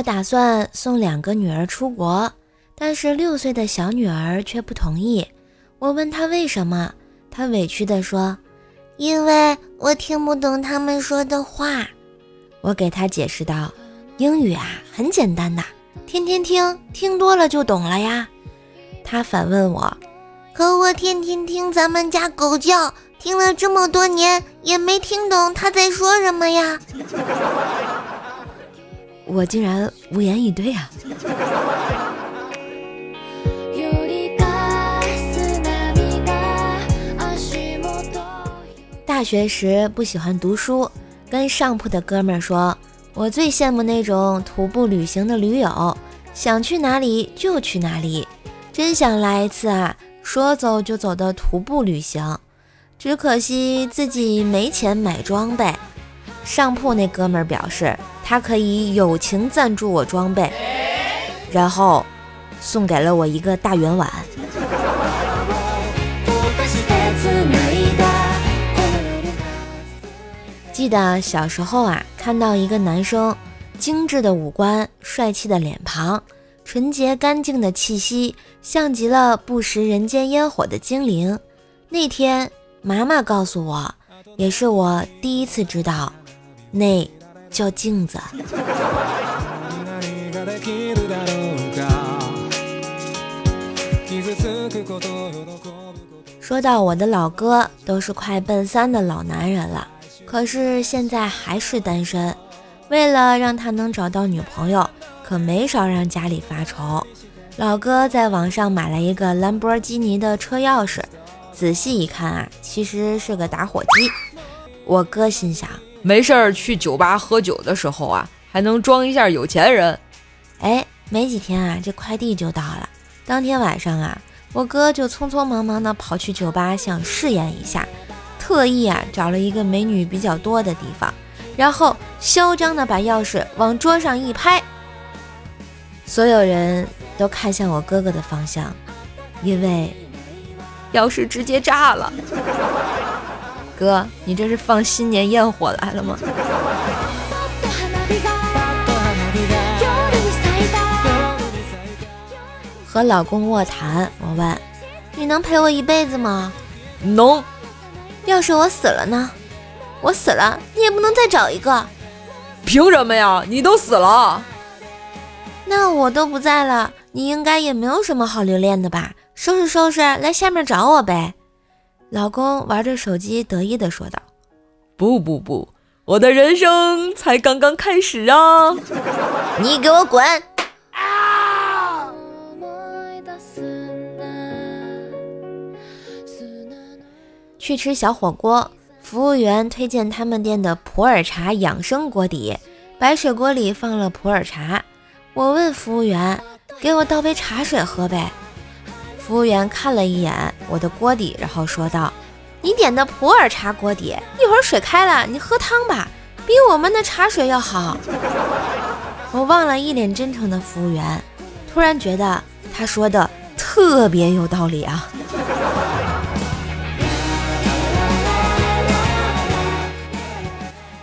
我打算送两个女儿出国，但是六岁的小女儿却不同意。我问她为什么，她委屈地说：“因为我听不懂他们说的话。”我给她解释道：“英语啊，很简单的，天天听，听多了就懂了呀。”她反问我：“可我天天听咱们家狗叫，听了这么多年，也没听懂它在说什么呀？”我竟然无言以对啊！大学时不喜欢读书，跟上铺的哥们儿说，我最羡慕那种徒步旅行的驴友，想去哪里就去哪里，真想来一次啊！说走就走的徒步旅行，只可惜自己没钱买装备。上铺那哥们儿表示。他可以友情赞助我装备，然后送给了我一个大圆碗。记得小时候啊，看到一个男生，精致的五官，帅气的脸庞，纯洁干净的气息，像极了不食人间烟火的精灵。那天，妈妈告诉我，也是我第一次知道，那。叫镜子。说到我的老哥，都是快奔三的老男人了，可是现在还是单身。为了让他能找到女朋友，可没少让家里发愁。老哥在网上买了一个兰博基尼的车钥匙，仔细一看啊，其实是个打火机。我哥心想。没事儿去酒吧喝酒的时候啊，还能装一下有钱人。哎，没几天啊，这快递就到了。当天晚上啊，我哥就匆匆忙忙的跑去酒吧，想试验一下，特意啊找了一个美女比较多的地方，然后嚣张的把钥匙往桌上一拍，所有人都看向我哥哥的方向，因为钥匙直接炸了。哥，你这是放新年焰火来了吗？和老公卧谈，我问：“你能陪我一辈子吗？”能。要是我死了呢？我死了，你也不能再找一个。凭什么呀？你都死了。那我都不在了，你应该也没有什么好留恋的吧？收拾收拾，来下面找我呗。老公玩着手机，得意地说道：“不不不，我的人生才刚刚开始啊！你给我滚！”去吃小火锅，服务员推荐他们店的普洱茶养生锅底，白水锅里放了普洱茶。我问服务员：“给我倒杯茶水喝呗。”服务员看了一眼我的锅底，然后说道：“你点的普洱茶锅底，一会儿水开了，你喝汤吧，比我们的茶水要好。”我望了一脸真诚的服务员，突然觉得他说的特别有道理啊！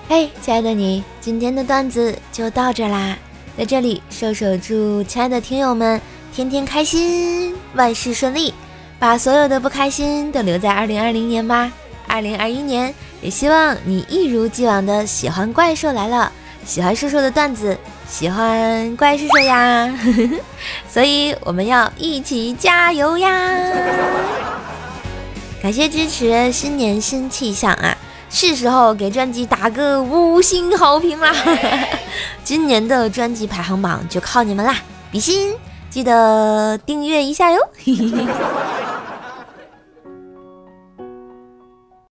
嘿，亲爱的你，今天的段子就到这啦，在这里，射手祝亲爱的听友们。天天开心，万事顺利，把所有的不开心都留在二零二零年吧。二零二一年，也希望你一如既往的喜欢怪兽来了，喜欢兽兽的段子，喜欢怪兽兽呀。所以我们要一起加油呀！感谢支持，新年新气象啊！是时候给专辑打个五星好评啦！今年的专辑排行榜就靠你们啦，比心！记得订阅一下哟。